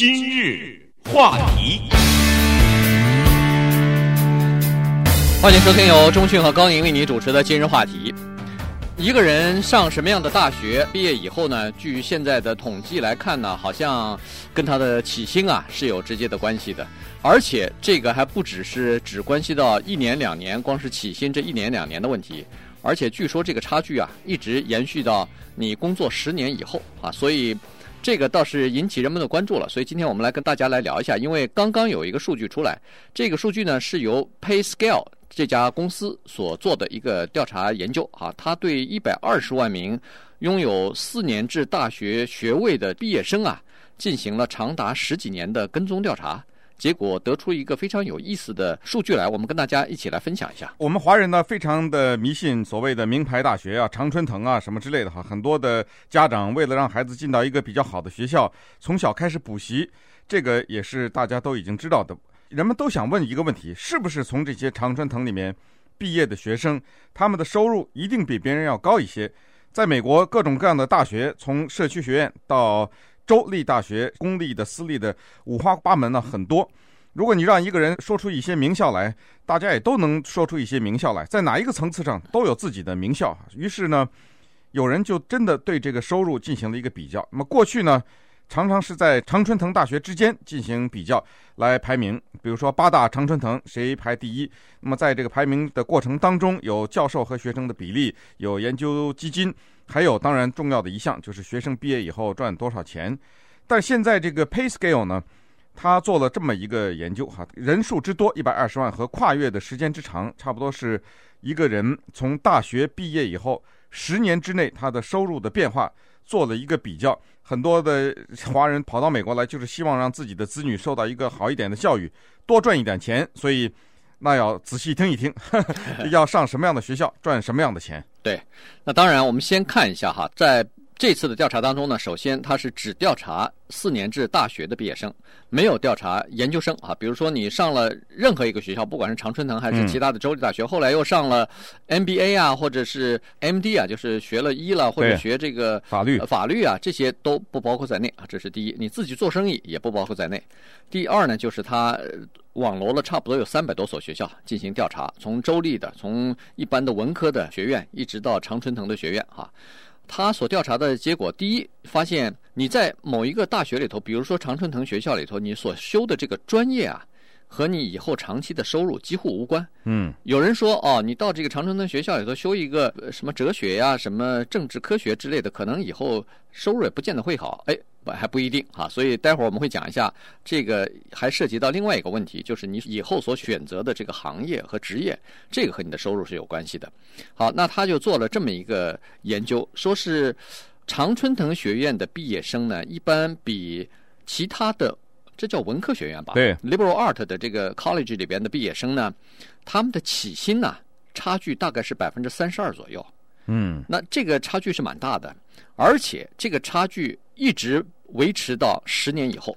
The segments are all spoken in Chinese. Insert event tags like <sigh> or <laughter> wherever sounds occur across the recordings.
今日话题，欢迎收听由中讯和高宁为你主持的今日话题。一个人上什么样的大学，毕业以后呢？据现在的统计来看呢，好像跟他的起薪啊是有直接的关系的。而且这个还不只是只关系到一年两年，光是起薪这一年两年的问题。而且据说这个差距啊，一直延续到你工作十年以后啊，所以这个倒是引起人们的关注了。所以今天我们来跟大家来聊一下，因为刚刚有一个数据出来，这个数据呢是由 PayScale。这家公司所做的一个调查研究啊，他对一百二十万名拥有四年制大学学位的毕业生啊，进行了长达十几年的跟踪调查，结果得出一个非常有意思的数据来，我们跟大家一起来分享一下。我们华人呢，非常的迷信所谓的名牌大学啊，常春藤啊什么之类的哈，很多的家长为了让孩子进到一个比较好的学校，从小开始补习，这个也是大家都已经知道的。人们都想问一个问题：是不是从这些常春藤里面毕业的学生，他们的收入一定比别人要高一些？在美国，各种各样的大学，从社区学院到州立大学、公立的、私立的，五花八门呢，很多。如果你让一个人说出一些名校来，大家也都能说出一些名校来，在哪一个层次上都有自己的名校。于是呢，有人就真的对这个收入进行了一个比较。那么过去呢，常常是在常春藤大学之间进行比较来排名，比如说八大常春藤谁排第一。那么在这个排名的过程当中，有教授和学生的比例，有研究基金，还有当然重要的一项就是学生毕业以后赚多少钱。但现在这个 PayScale 呢，他做了这么一个研究哈，人数之多一百二十万和跨越的时间之长，差不多是一个人从大学毕业以后十年之内他的收入的变化。做了一个比较，很多的 <laughs> 华人跑到美国来，就是希望让自己的子女受到一个好一点的教育，多赚一点钱，所以那要仔细听一听，呵呵，要上什么样的学校，赚什么样的钱。对，那当然，我们先看一下哈，在。这次的调查当中呢，首先他是只调查四年制大学的毕业生，没有调查研究生啊。比如说你上了任何一个学校，不管是常春藤还是其他的州立大学，嗯、后来又上了 MBA 啊，或者是 MD 啊，就是学了医了，或者学这个法律、呃、法律啊，这些都不包括在内啊。这是第一，你自己做生意也不包括在内。第二呢，就是他网罗了差不多有三百多所学校进行调查，从州立的，从一般的文科的学院，一直到常春藤的学院哈。他所调查的结果，第一，发现你在某一个大学里头，比如说常春藤学校里头，你所修的这个专业啊，和你以后长期的收入几乎无关。嗯，有人说，哦，你到这个常春藤学校里头修一个什么哲学呀、什么政治科学之类的，可能以后收入也不见得会好。哎。还不一定哈，所以待会儿我们会讲一下这个，还涉及到另外一个问题，就是你以后所选择的这个行业和职业，这个和你的收入是有关系的。好，那他就做了这么一个研究，说是常春藤学院的毕业生呢，一般比其他的，这叫文科学院吧？对，liberal art 的这个 college 里边的毕业生呢，他们的起薪呢，差距大概是百分之三十二左右。嗯，那这个差距是蛮大的，而且这个差距一直。维持到十年以后，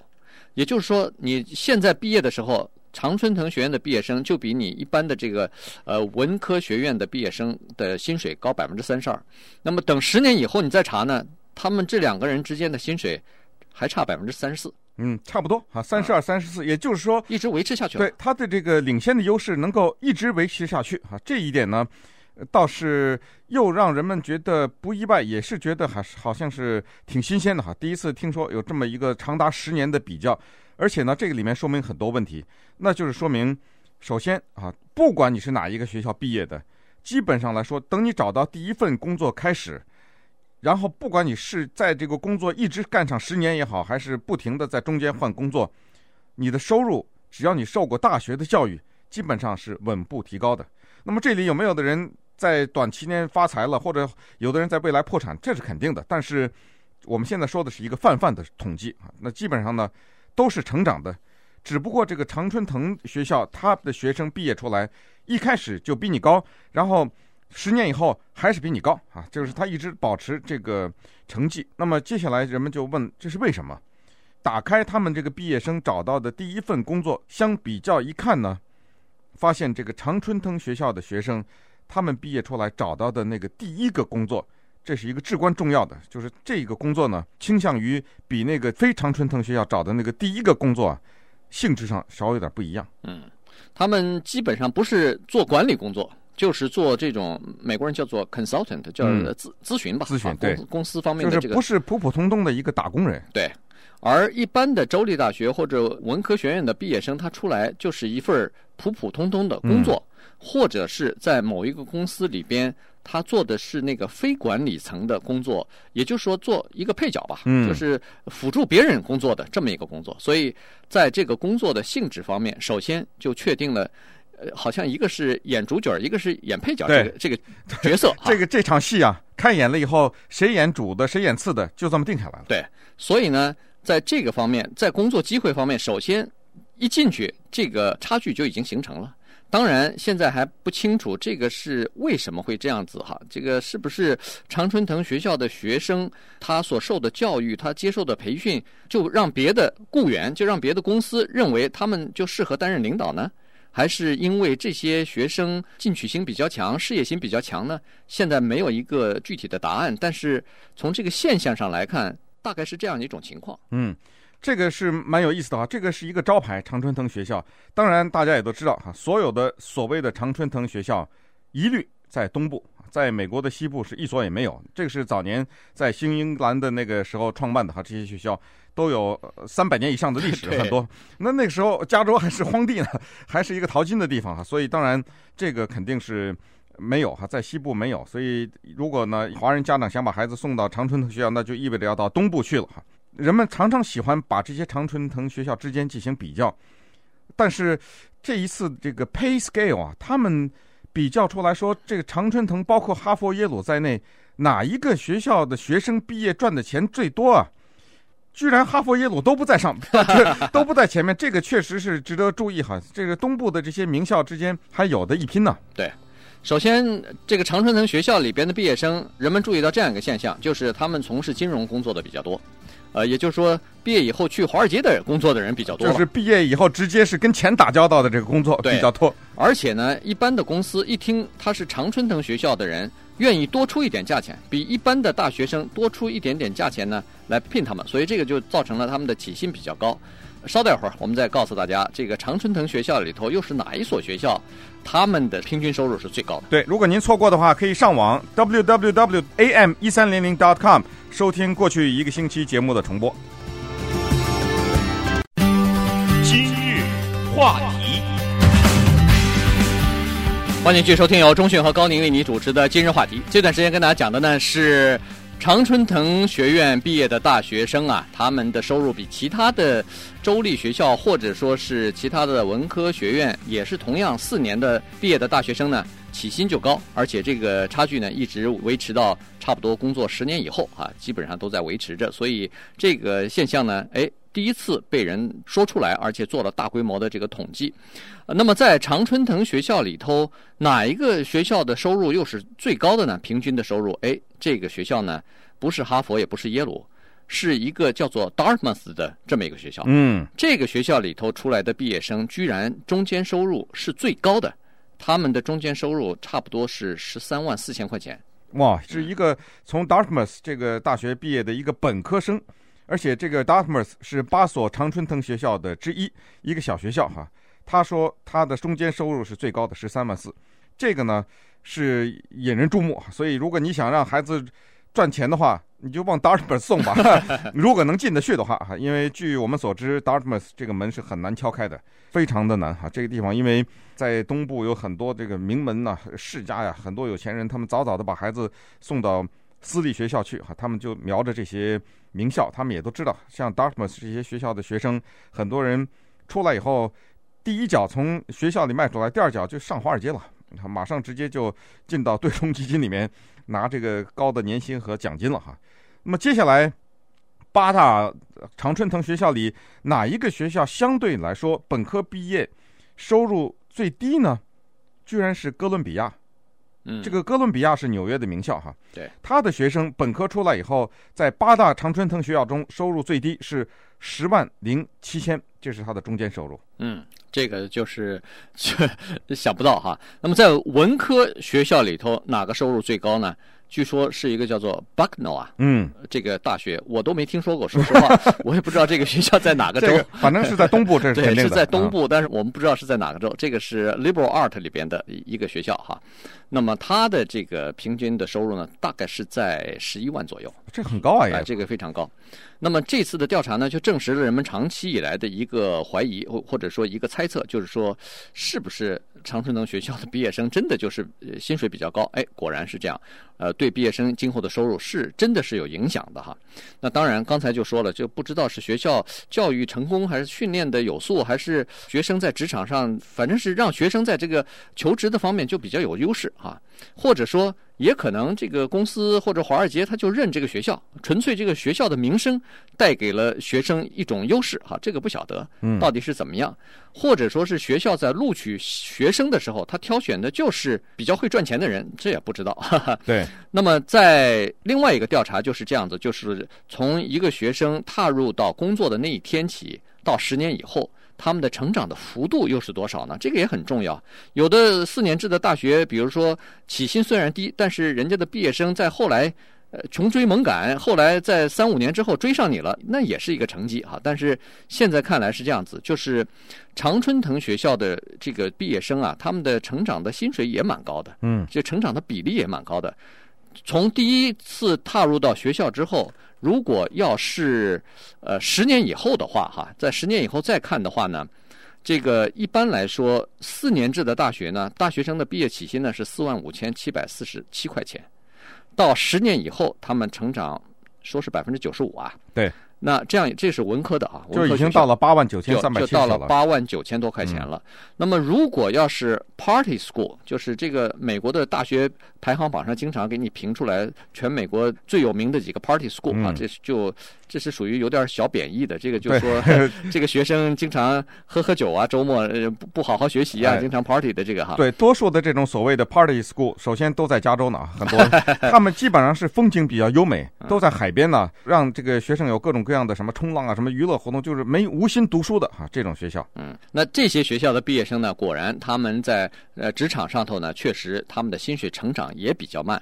也就是说，你现在毕业的时候，常春藤学院的毕业生就比你一般的这个呃文科学院的毕业生的薪水高百分之三十二。那么等十年以后你再查呢，他们这两个人之间的薪水还差百分之三十四。嗯，差不多啊，三十二、三十四，也就是说一直维持下去了。对，它的这个领先的优势能够一直维持下去啊，这一点呢。倒是又让人们觉得不意外，也是觉得还是好像是挺新鲜的哈。第一次听说有这么一个长达十年的比较，而且呢，这个里面说明很多问题，那就是说明，首先啊，不管你是哪一个学校毕业的，基本上来说，等你找到第一份工作开始，然后不管你是在这个工作一直干上十年也好，还是不停的在中间换工作，你的收入只要你受过大学的教育，基本上是稳步提高的。那么这里有没有的人在短期内发财了，或者有的人在未来破产，这是肯定的。但是我们现在说的是一个泛泛的统计啊，那基本上呢都是成长的，只不过这个常春藤学校他的学生毕业出来一开始就比你高，然后十年以后还是比你高啊，就是他一直保持这个成绩。那么接下来人们就问这是为什么？打开他们这个毕业生找到的第一份工作相比较一看呢？发现这个常春藤学校的学生，他们毕业出来找到的那个第一个工作，这是一个至关重要的，就是这个工作呢，倾向于比那个非常春藤学校找的那个第一个工作啊，性质上稍微有点不一样。嗯，他们基本上不是做管理工作，就是做这种美国人叫做 consultant，叫咨咨询吧，咨询对公司方面的这个，不是普普通通的一个打工人。对，而一般的州立大学或者文科学院的毕业生，他出来就是一份普普通通的工作，或者是在某一个公司里边。他做的是那个非管理层的工作，也就是说做一个配角吧，嗯，就是辅助别人工作的这么一个工作。所以在这个工作的性质方面，首先就确定了，呃，好像一个是演主角，一个是演配角，这个这个角色。<laughs> 这个这场戏啊，看演了以后，谁演主的，谁演次的，就这么定下来了。对，所以呢，在这个方面，在工作机会方面，首先一进去，这个差距就已经形成了。当然，现在还不清楚这个是为什么会这样子哈。这个是不是常春藤学校的学生他所受的教育，他接受的培训，就让别的雇员，就让别的公司认为他们就适合担任领导呢？还是因为这些学生进取心比较强，事业心比较强呢？现在没有一个具体的答案。但是从这个现象上来看，大概是这样一种情况。嗯。这个是蛮有意思的哈，这个是一个招牌，常春藤学校。当然，大家也都知道哈，所有的所谓的常春藤学校，一律在东部，在美国的西部是一所也没有。这个是早年在新英格兰的那个时候创办的哈，这些学校都有三百年以上的历史，<laughs> 很多。那那个时候加州还是荒地呢，还是一个淘金的地方哈，所以当然这个肯定是没有哈，在西部没有。所以如果呢，华人家长想把孩子送到常春藤学校，那就意味着要到东部去了哈。人们常常喜欢把这些常春藤学校之间进行比较，但是这一次这个 Pay Scale 啊，他们比较出来说，这个常春藤包括哈佛、耶鲁在内，哪一个学校的学生毕业赚的钱最多啊？居然哈佛、耶鲁都不在上，<laughs> 都不在前面，这个确实是值得注意哈。这个东部的这些名校之间还有的一拼呢。对，首先这个常春藤学校里边的毕业生，人们注意到这样一个现象，就是他们从事金融工作的比较多。呃，也就是说，毕业以后去华尔街的工作的人比较多。就是毕业以后直接是跟钱打交道的这个工作比较多。而且呢，一般的公司一听他是常春藤学校的人，愿意多出一点价钱，比一般的大学生多出一点点价钱呢，来聘他们。所以这个就造成了他们的起薪比较高。稍待会儿，我们再告诉大家，这个常春藤学校里头又是哪一所学校，他们的平均收入是最高的。对，如果您错过的话，可以上网 www.am 一三零零 .com 收听过去一个星期节目的重播。今日话题，欢迎继续收听由中讯和高宁为你主持的今日话题。这段时间跟大家讲的呢是。常春藤学院毕业的大学生啊，他们的收入比其他的州立学校或者说是其他的文科学院，也是同样四年的毕业的大学生呢，起薪就高，而且这个差距呢一直维持到差不多工作十年以后啊，基本上都在维持着。所以这个现象呢，哎，第一次被人说出来，而且做了大规模的这个统计。那么在常春藤学校里头，哪一个学校的收入又是最高的呢？平均的收入，哎，这个学校呢，不是哈佛，也不是耶鲁，是一个叫做 Dartmouth 的这么一个学校。嗯，这个学校里头出来的毕业生，居然中间收入是最高的，他们的中间收入差不多是十三万四千块钱。哇，是一个从 Dartmouth 这个大学毕业的一个本科生，而且这个 Dartmouth 是八所常春藤学校的之一，一个小学校哈。他说他的中间收入是最高的，十三万四，这个呢是引人注目。所以如果你想让孩子赚钱的话，你就往 Dartmouth 送吧。<laughs> 如果能进得去的话哈，因为据我们所知，Dartmouth 这个门是很难敲开的，非常的难哈。这个地方因为在东部有很多这个名门呐、世家呀，很多有钱人，他们早早的把孩子送到私立学校去哈，他们就瞄着这些名校，他们也都知道，像 Dartmouth 这些学校的学生，很多人出来以后。第一脚从学校里迈出来，第二脚就上华尔街了，马上直接就进到对冲基金里面拿这个高的年薪和奖金了哈。那么接下来八大常春藤学校里哪一个学校相对来说本科毕业收入最低呢？居然是哥伦比亚。嗯，这个哥伦比亚是纽约的名校哈。对，他的学生本科出来以后，在八大常春藤学校中收入最低是十万零七千，这是他的中间收入。嗯，这个就是 <laughs> 想不到哈。那么在文科学校里头，哪个收入最高呢？据说是一个叫做 Bucknell 啊，嗯，这个大学我都没听说过，说实话，<laughs> 我也不知道这个学校在哪个州，这个、反正是在东部，这是对，是在东部，啊、但是我们不知道是在哪个州。这个是 Liberal Art 里边的一个学校哈。那么它的这个平均的收入呢，大概是在十一万左右，这很高啊，这个非常高。那么这次的调查呢，就证实了人们长期以来的一个怀疑，或或者说一个猜测，就是说，是不是常春藤学校的毕业生真的就是薪水比较高？哎，果然是这样。呃，对毕业生今后的收入是真的是有影响的哈。那当然，刚才就说了，就不知道是学校教育成功，还是训练的有素，还是学生在职场上，反正是让学生在这个求职的方面就比较有优势哈。或者说，也可能这个公司或者华尔街他就认这个学校，纯粹这个学校的名声带给了学生一种优势哈。这个不晓得，到底是怎么样。或者说是学校在录取学生的时候，他挑选的就是比较会赚钱的人，这也不知道。哈哈。对。那么在另外一个调查就是这样子，就是从一个学生踏入到工作的那一天起，到十年以后，他们的成长的幅度又是多少呢？这个也很重要。有的四年制的大学，比如说起薪虽然低，但是人家的毕业生在后来。呃，穷追猛赶，后来在三五年之后追上你了，那也是一个成绩哈。但是现在看来是这样子，就是常春藤学校的这个毕业生啊，他们的成长的薪水也蛮高的，嗯，就成长的比例也蛮高的。从第一次踏入到学校之后，如果要是呃十年以后的话哈，在十年以后再看的话呢，这个一般来说四年制的大学呢，大学生的毕业起薪呢是四万五千七百四十七块钱。到十年以后，他们成长说是百分之九十五啊。对，那这样这是文科的啊，就已经到了八万九千三百七十了。就到了八万九千多块钱了。嗯、那么如果要是 Party School，就是这个美国的大学排行榜上经常给你评出来全美国最有名的几个 Party School、嗯、啊，这就。这是属于有点小贬义的，这个就是说，<laughs> 这个学生经常喝喝酒啊，周末不不好好学习啊，经常 party 的这个哈。对，多数的这种所谓的 party school，首先都在加州呢，很多 <laughs> 他们基本上是风景比较优美，都在海边呢，让这个学生有各种各样的什么冲浪啊，什么娱乐活动，就是没无心读书的哈，这种学校。嗯，那这些学校的毕业生呢，果然他们在呃职场上头呢，确实他们的薪水成长也比较慢，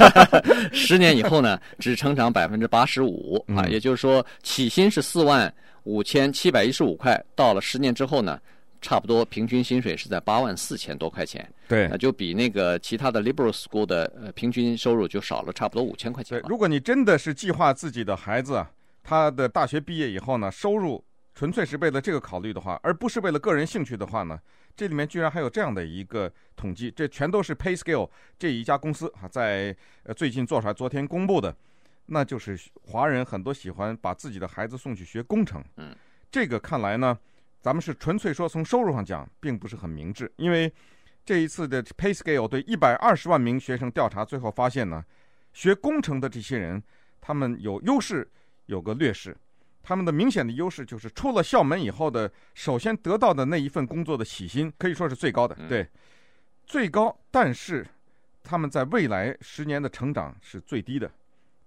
<laughs> 十年以后呢，只成长百分之八十五啊。也就是说，起薪是四万五千七百一十五块，到了十年之后呢，差不多平均薪水是在八万四千多块钱。对，那就比那个其他的 liberal school 的呃平均收入就少了差不多五千块钱。对，如果你真的是计划自己的孩子他的大学毕业以后呢，收入纯粹是为了这个考虑的话，而不是为了个人兴趣的话呢，这里面居然还有这样的一个统计，这全都是 PayScale 这一家公司啊在呃最近做出来，昨天公布的。那就是华人很多喜欢把自己的孩子送去学工程，嗯，这个看来呢，咱们是纯粹说从收入上讲，并不是很明智，因为这一次的 PayScale 对一百二十万名学生调查，最后发现呢，学工程的这些人，他们有优势，有个劣势，他们的明显的优势就是出了校门以后的，首先得到的那一份工作的起薪可以说是最高的，对，最高，但是他们在未来十年的成长是最低的。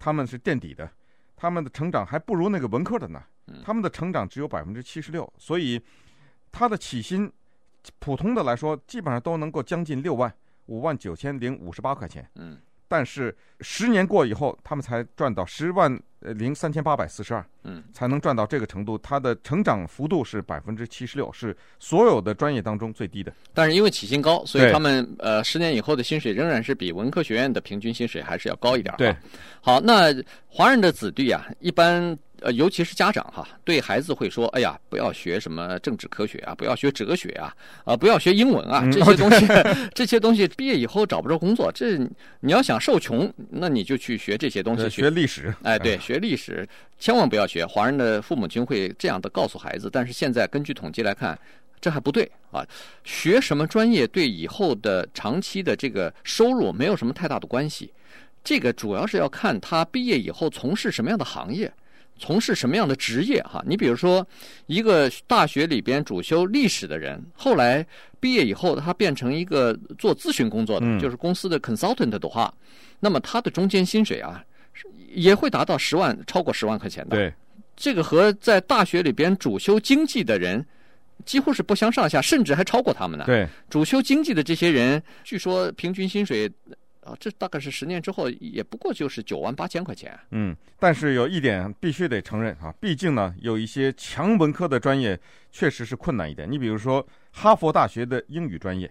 他们是垫底的，他们的成长还不如那个文科的呢。他们的成长只有百分之七十六，所以他的起薪，普通的来说，基本上都能够将近六万，五万九千零五十八块钱。嗯，但是十年过以后，他们才赚到十万零三千八百四十二。嗯，才能赚到这个程度。它的成长幅度是百分之七十六，是所有的专业当中最低的。但是因为起薪高，所以他们呃十年以后的薪水仍然是比文科学院的平均薪水还是要高一点。对，好，那华人的子弟啊，一般。呃，尤其是家长哈，对孩子会说：“哎呀，不要学什么政治科学啊，不要学哲学啊，啊，不要学英文啊，这些东西，<laughs> 这些东西毕业以后找不着工作。这你要想受穷，那你就去学这些东西，学历史。哎，对，学历史，千万不要学。华人的父母亲会这样的告诉孩子，但是现在根据统计来看，这还不对啊。学什么专业对以后的长期的这个收入没有什么太大的关系。这个主要是要看他毕业以后从事什么样的行业。”从事什么样的职业？哈，你比如说，一个大学里边主修历史的人，后来毕业以后，他变成一个做咨询工作的，就是公司的 consultant 的话，那么他的中间薪水啊，也会达到十万，超过十万块钱的。对，这个和在大学里边主修经济的人几乎是不相上下，甚至还超过他们呢。对，主修经济的这些人，据说平均薪水。啊，这大概是十年之后，也不过就是九万八千块钱。嗯，但是有一点必须得承认啊，毕竟呢，有一些强文科的专业确实是困难一点。你比如说哈佛大学的英语专业，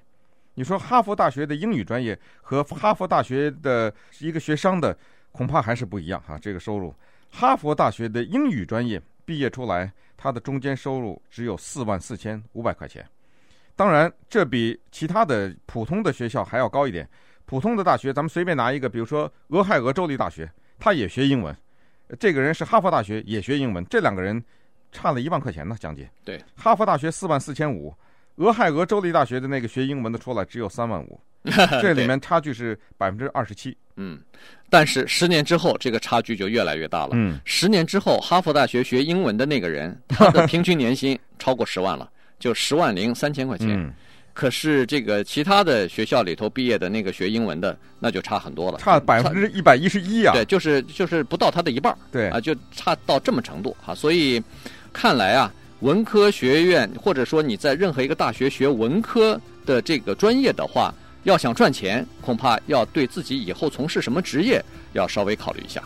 你说哈佛大学的英语专业和哈佛大学的一个学商的恐怕还是不一样哈。这个收入，哈佛大学的英语专业毕业出来，他的中间收入只有四万四千五百块钱。当然，这比其他的普通的学校还要高一点。普通的大学，咱们随便拿一个，比如说俄亥俄州立大学，他也学英文。这个人是哈佛大学也学英文，这两个人差了一万块钱呢，将近。对，哈佛大学四万四千五，俄亥俄州立大学的那个学英文的出来只有三万五，<laughs> 这里面差距是百分之二十七。嗯，但是十年之后，这个差距就越来越大了。嗯，十年之后，哈佛大学学英文的那个人，他的平均年薪 <laughs> 超过十万了，就十万零三千块钱。嗯可是这个其他的学校里头毕业的那个学英文的，那就差很多了，差百分之一百一十一啊！对，就是就是不到他的一半，对啊，就差到这么程度啊！所以看来啊，文科学院或者说你在任何一个大学学文科的这个专业的话，要想赚钱，恐怕要对自己以后从事什么职业要稍微考虑一下。